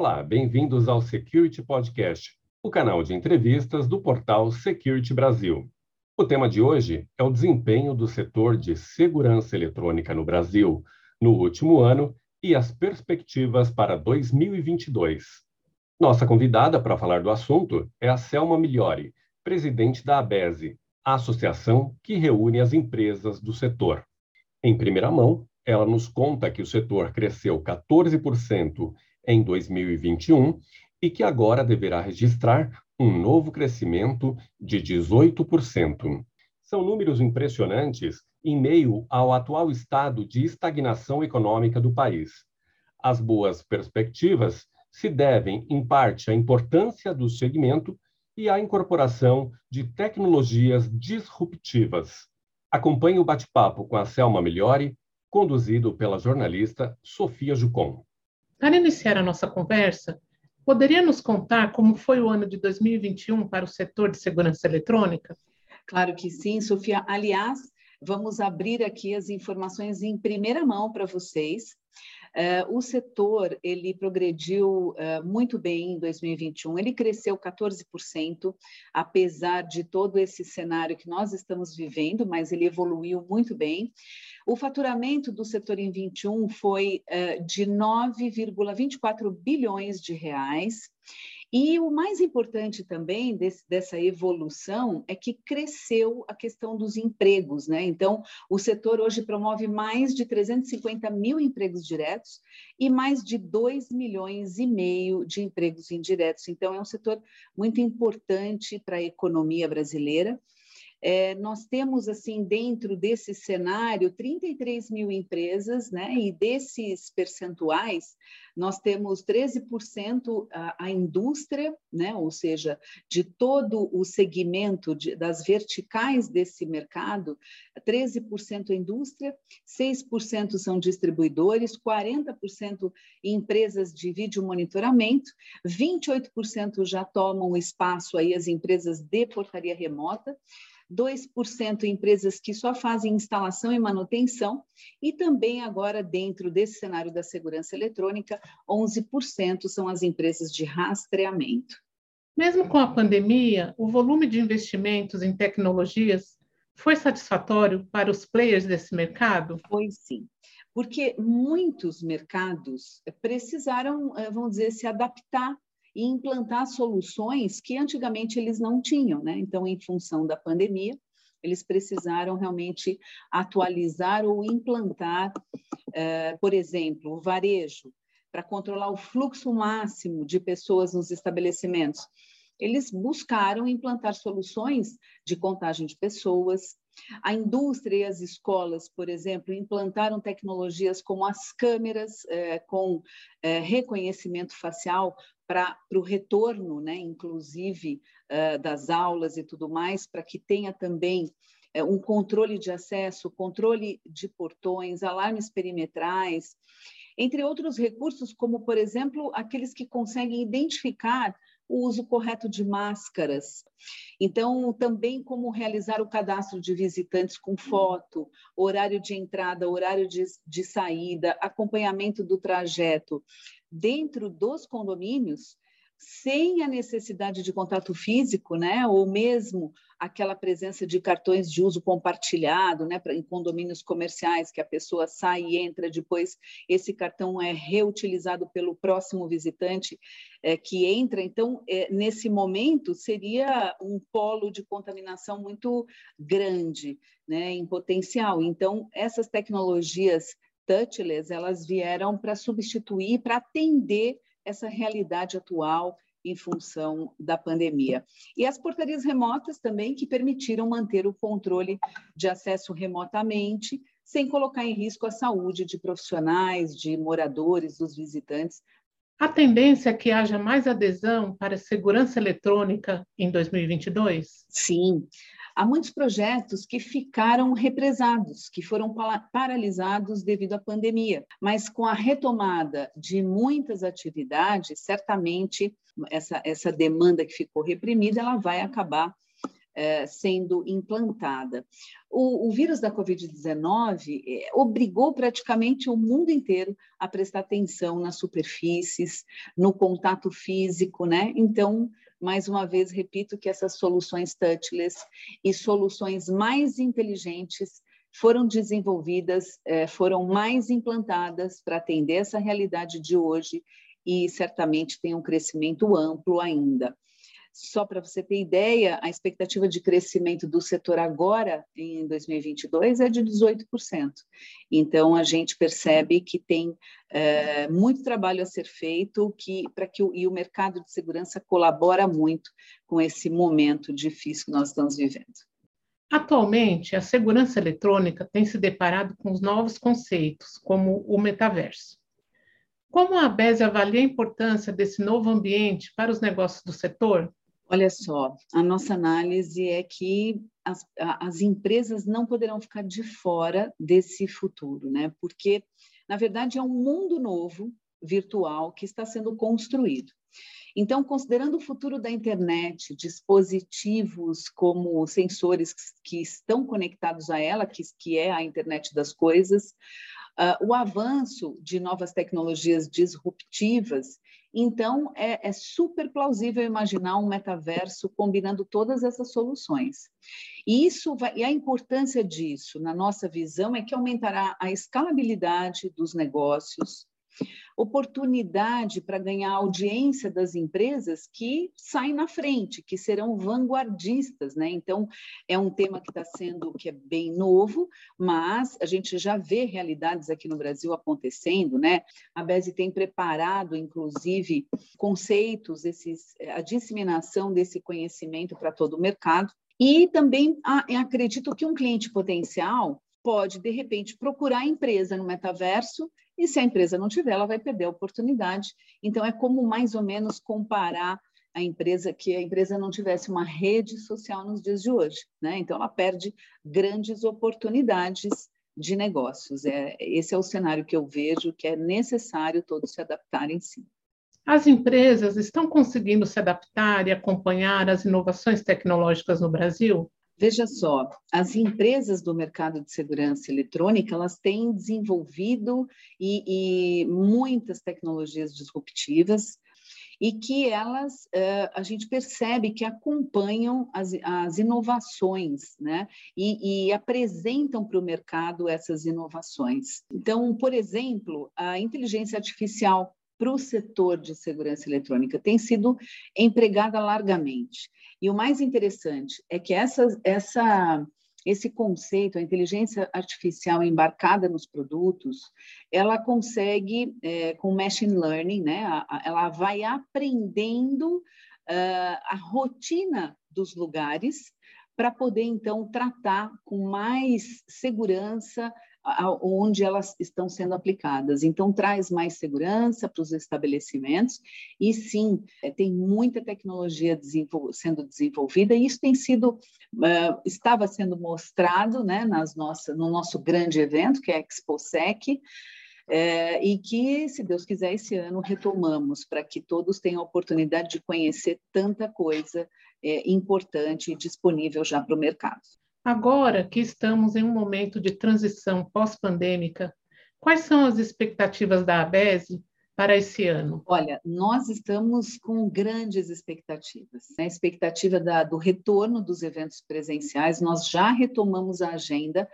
Olá, bem-vindos ao Security Podcast, o canal de entrevistas do portal Security Brasil. O tema de hoje é o desempenho do setor de segurança eletrônica no Brasil no último ano e as perspectivas para 2022. Nossa convidada para falar do assunto é a Selma Migliori, presidente da ABESE, a associação que reúne as empresas do setor. Em primeira mão, ela nos conta que o setor cresceu 14% em 2021 e que agora deverá registrar um novo crescimento de 18%. São números impressionantes em meio ao atual estado de estagnação econômica do país. As boas perspectivas se devem, em parte, à importância do segmento e à incorporação de tecnologias disruptivas. Acompanhe o bate-papo com a Selma Migliori, conduzido pela jornalista Sofia Jucon. Para iniciar a nossa conversa, poderia nos contar como foi o ano de 2021 para o setor de segurança eletrônica? Claro que sim, Sofia. Aliás, vamos abrir aqui as informações em primeira mão para vocês. Uh, o setor ele progrediu uh, muito bem em 2021, ele cresceu 14%, apesar de todo esse cenário que nós estamos vivendo, mas ele evoluiu muito bem. O faturamento do setor em 21 foi uh, de 9,24 bilhões de reais. E o mais importante também desse, dessa evolução é que cresceu a questão dos empregos, né? Então, o setor hoje promove mais de 350 mil empregos diretos e mais de 2 milhões e meio de empregos indiretos. Então, é um setor muito importante para a economia brasileira. É, nós temos, assim, dentro desse cenário, 33 mil empresas, né? E desses percentuais, nós temos 13% a, a indústria, né? Ou seja, de todo o segmento de, das verticais desse mercado, 13% indústria, 6% são distribuidores, 40% empresas de vídeo monitoramento, 28% já tomam espaço aí as empresas de portaria remota, 2% empresas que só fazem instalação e manutenção, e também agora, dentro desse cenário da segurança eletrônica, 11% são as empresas de rastreamento. Mesmo com a pandemia, o volume de investimentos em tecnologias foi satisfatório para os players desse mercado? Foi sim, porque muitos mercados precisaram, eh, vamos dizer, se adaptar e implantar soluções que antigamente eles não tinham, né? Então, em função da pandemia, eles precisaram realmente atualizar ou implantar, uh, por exemplo, o varejo, para controlar o fluxo máximo de pessoas nos estabelecimentos. Eles buscaram implantar soluções de contagem de pessoas. A indústria e as escolas, por exemplo, implantaram tecnologias como as câmeras eh, com eh, reconhecimento facial para o retorno, né, inclusive, uh, das aulas e tudo mais, para que tenha também uh, um controle de acesso, controle de portões, alarmes perimetrais, entre outros recursos, como, por exemplo, aqueles que conseguem identificar o uso correto de máscaras. Então, também como realizar o cadastro de visitantes com foto, horário de entrada, horário de, de saída, acompanhamento do trajeto dentro dos condomínios, sem a necessidade de contato físico, né, ou mesmo aquela presença de cartões de uso compartilhado, né, em condomínios comerciais, que a pessoa sai e entra, depois esse cartão é reutilizado pelo próximo visitante é, que entra. Então, é, nesse momento, seria um polo de contaminação muito grande, né, em potencial. Então, essas tecnologias touchless, elas vieram para substituir, para atender essa realidade atual em função da pandemia. E as portarias remotas também, que permitiram manter o controle de acesso remotamente, sem colocar em risco a saúde de profissionais, de moradores, dos visitantes. A tendência é que haja mais adesão para segurança eletrônica em 2022? Sim há muitos projetos que ficaram represados, que foram paralisados devido à pandemia. Mas com a retomada de muitas atividades, certamente essa, essa demanda que ficou reprimida, ela vai acabar é, sendo implantada. O, o, vírus da Covid-19 é, obrigou praticamente o mundo inteiro a prestar atenção nas superfícies, no contato físico, né? Então, mais uma vez, repito que essas soluções touchless e soluções mais inteligentes foram desenvolvidas, é, foram mais implantadas para atender essa realidade de hoje e certamente tem um crescimento amplo ainda. Só para você ter ideia, a expectativa de crescimento do setor agora, em 2022, é de 18%. Então, a gente percebe que tem é, muito trabalho a ser feito que, para que o, e o mercado de segurança colabora muito com esse momento difícil que nós estamos vivendo. Atualmente, a segurança eletrônica tem se deparado com os novos conceitos, como o metaverso. Como a ABES avalia a importância desse novo ambiente para os negócios do setor? Olha só, a nossa análise é que as, as empresas não poderão ficar de fora desse futuro, né? Porque, na verdade, é um mundo novo virtual que está sendo construído. Então, considerando o futuro da internet, dispositivos como sensores que estão conectados a ela, que, que é a internet das coisas, uh, o avanço de novas tecnologias disruptivas, então é, é super plausível imaginar um metaverso combinando todas essas soluções. E isso vai, e a importância disso, na nossa visão, é que aumentará a escalabilidade dos negócios, oportunidade para ganhar audiência das empresas que saem na frente, que serão vanguardistas, né? Então, é um tema que está sendo que é bem novo, mas a gente já vê realidades aqui no Brasil acontecendo, né? A BESE tem preparado, inclusive, conceitos, esses, a disseminação desse conhecimento para todo o mercado. E também acredito que um cliente potencial pode, de repente, procurar a empresa no metaverso e se a empresa não tiver, ela vai perder a oportunidade. Então, é como mais ou menos comparar a empresa que a empresa não tivesse uma rede social nos dias de hoje, né? Então, ela perde grandes oportunidades de negócios. É, esse é o cenário que eu vejo que é necessário todos se adaptarem sim. As empresas estão conseguindo se adaptar e acompanhar as inovações tecnológicas no Brasil? Veja só, as empresas do mercado de segurança eletrônica elas têm desenvolvido e, e muitas tecnologias disruptivas e que elas uh, a gente percebe que acompanham as, as inovações, né? E, e apresentam para o mercado essas inovações. Então, por exemplo, a inteligência artificial para o setor de segurança eletrônica tem sido empregada largamente. E o mais interessante é que essa, essa, esse conceito, a inteligência artificial embarcada nos produtos, ela consegue, é, com machine learning, né, ela vai aprendendo uh, a rotina dos lugares para poder, então, tratar com mais segurança onde elas estão sendo aplicadas. Então, traz mais segurança para os estabelecimentos e, sim, é, tem muita tecnologia desenvol sendo desenvolvida e isso tem sido, uh, estava sendo mostrado né, nas nossa, no nosso grande evento, que é a ExpoSec, é, e que, se Deus quiser, esse ano retomamos para que todos tenham a oportunidade de conhecer tanta coisa é, importante e disponível já para o mercado. Agora que estamos em um momento de transição pós-pandêmica, quais são as expectativas da ABESE para esse ano? Olha, nós estamos com grandes expectativas. Né? A expectativa da, do retorno dos eventos presenciais, nós já retomamos a agenda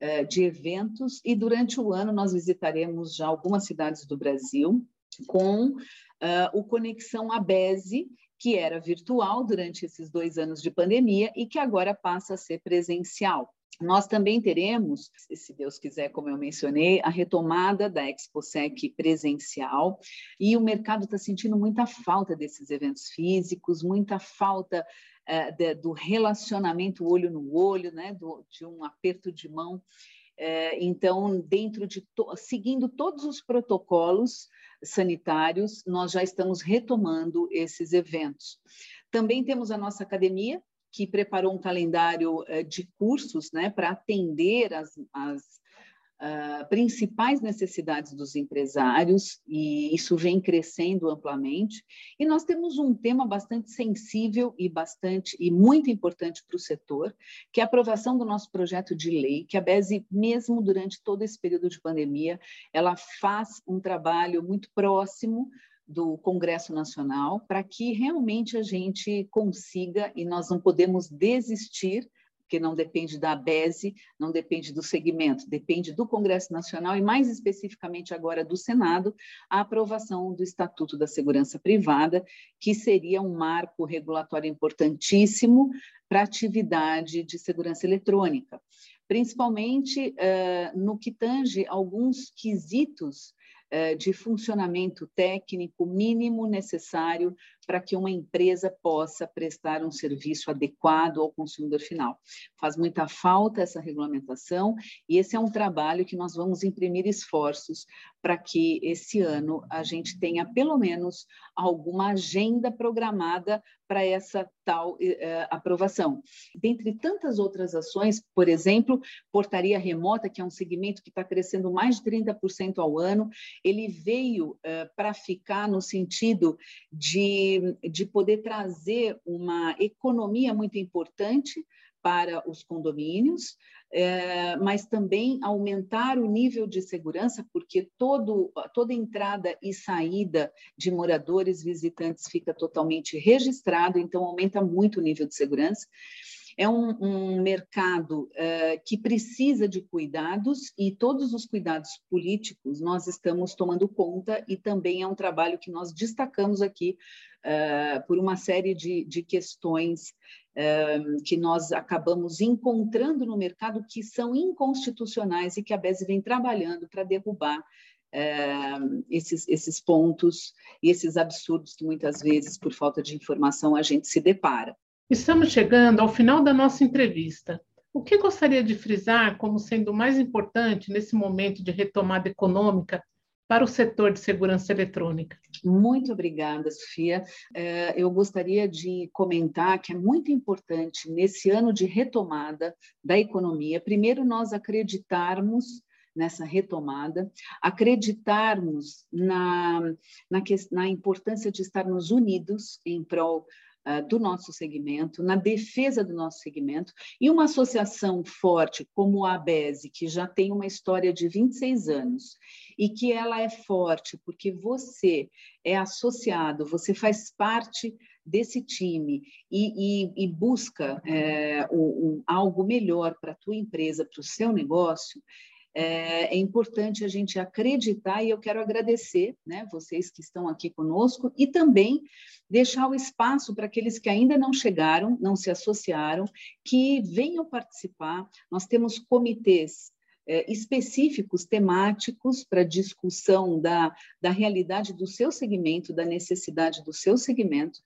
eh, de eventos e durante o ano nós visitaremos já algumas cidades do Brasil com uh, o Conexão ABESE, que era virtual durante esses dois anos de pandemia e que agora passa a ser presencial. Nós também teremos, se Deus quiser, como eu mencionei, a retomada da ExpoSec presencial e o mercado está sentindo muita falta desses eventos físicos, muita falta uh, de, do relacionamento olho no olho, né, do, de um aperto de mão. Uh, então, dentro de to seguindo todos os protocolos sanitários, nós já estamos retomando esses eventos. Também temos a nossa academia, que preparou um calendário eh, de cursos né, para atender as, as, uh, principais necessidades dos empresários, e isso vem crescendo amplamente. E nós temos um tema bastante sensível e bastante e muito importante para o setor, que é a aprovação do nosso projeto de lei, que a BESE, mesmo durante todo esse período de pandemia, ela faz um trabalho muito próximo do Congresso Nacional para que realmente a gente consiga, e nós não podemos desistir porque não depende da ABESE, não depende do segmento, depende do Congresso Nacional e, mais especificamente agora, do Senado, a aprovação do Estatuto da Segurança Privada, que seria um marco regulatório importantíssimo para a atividade de segurança eletrônica, principalmente uh, no que tange alguns quesitos eh, de funcionamento técnico mínimo necessário para que uma empresa possa prestar um serviço adequado ao consumidor final. Faz muita falta essa regulamentação e esse é um trabalho que nós vamos imprimir esforços para que esse ano a gente tenha pelo menos alguma agenda programada para essa tal eh, aprovação. Dentre tantas outras ações, por exemplo, portaria remota, que é um segmento que está crescendo mais de 30% ao ano, ele veio eh, para ficar no sentido de de, poder trazer uma economia muito importante para os condomínios, é, mas também aumentar o nível de segurança, porque todo, toda entrada e saída de moradores visitantes fica totalmente registrado, então aumenta muito o nível de segurança. É um, um mercado uh, que precisa de cuidados e todos os cuidados políticos nós estamos tomando conta e também é um trabalho que nós destacamos aqui uh, por uma série de, de questões uh, que nós acabamos encontrando no mercado que são inconstitucionais e que a BES vem trabalhando para derrubar esses, esses pontos e esses absurdos que muitas vezes, por falta de informação, a gente se depara. Estamos chegando ao final da nossa entrevista. O que gostaria de frisar como sendo mais importante nesse momento de retomada econômica para o setor de segurança eletrônica? Muito obrigada, Sofia. É, eu gostaria de comentar que é muito importante, nesse ano de retomada da economia, primeiro nós acreditarmos nessa retomada, acreditarmos na, na, na importância de estarmos unidos em prol ah, do nosso segmento, na defesa do nosso segmento, e uma associação forte como a ABESE, que já tem uma história de 26 anos, e que ela é forte porque você é associado, você faz parte desse time e, e, e busca é, um, um, algo melhor para a tua empresa, para o seu negócio, é, é, importante a gente acreditar e eu quero agradecer, né, vocês que estão aqui conosco e também deixar o espaço para aqueles que ainda não chegaram, não se associaram, que venham participar. Nós temos comitês é, específicos, temáticos, para discussão da, da realidade do seu segmento, da necessidade do seu segmento.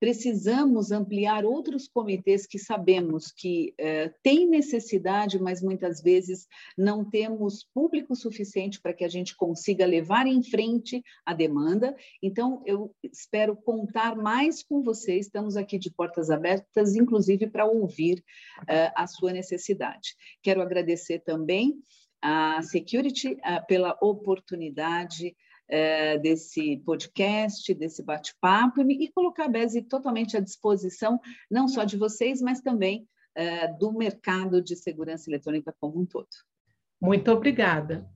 Precisamos ampliar outros comitês que sabemos que é, têm necessidade, mas muitas vezes não temos público suficiente para que a gente consiga levar em frente a demanda. Então, eu espero contar mais com vocês. Estamos aqui de portas abertas, inclusive para ouvir é, a sua necessidade. Quero agradecer também a Security pela oportunidade é, desse podcast, desse bate-papo e, colocar a BESE totalmente à disposição, não só de vocês, mas também é, do mercado de segurança eletrônica como um todo. Muito obrigada.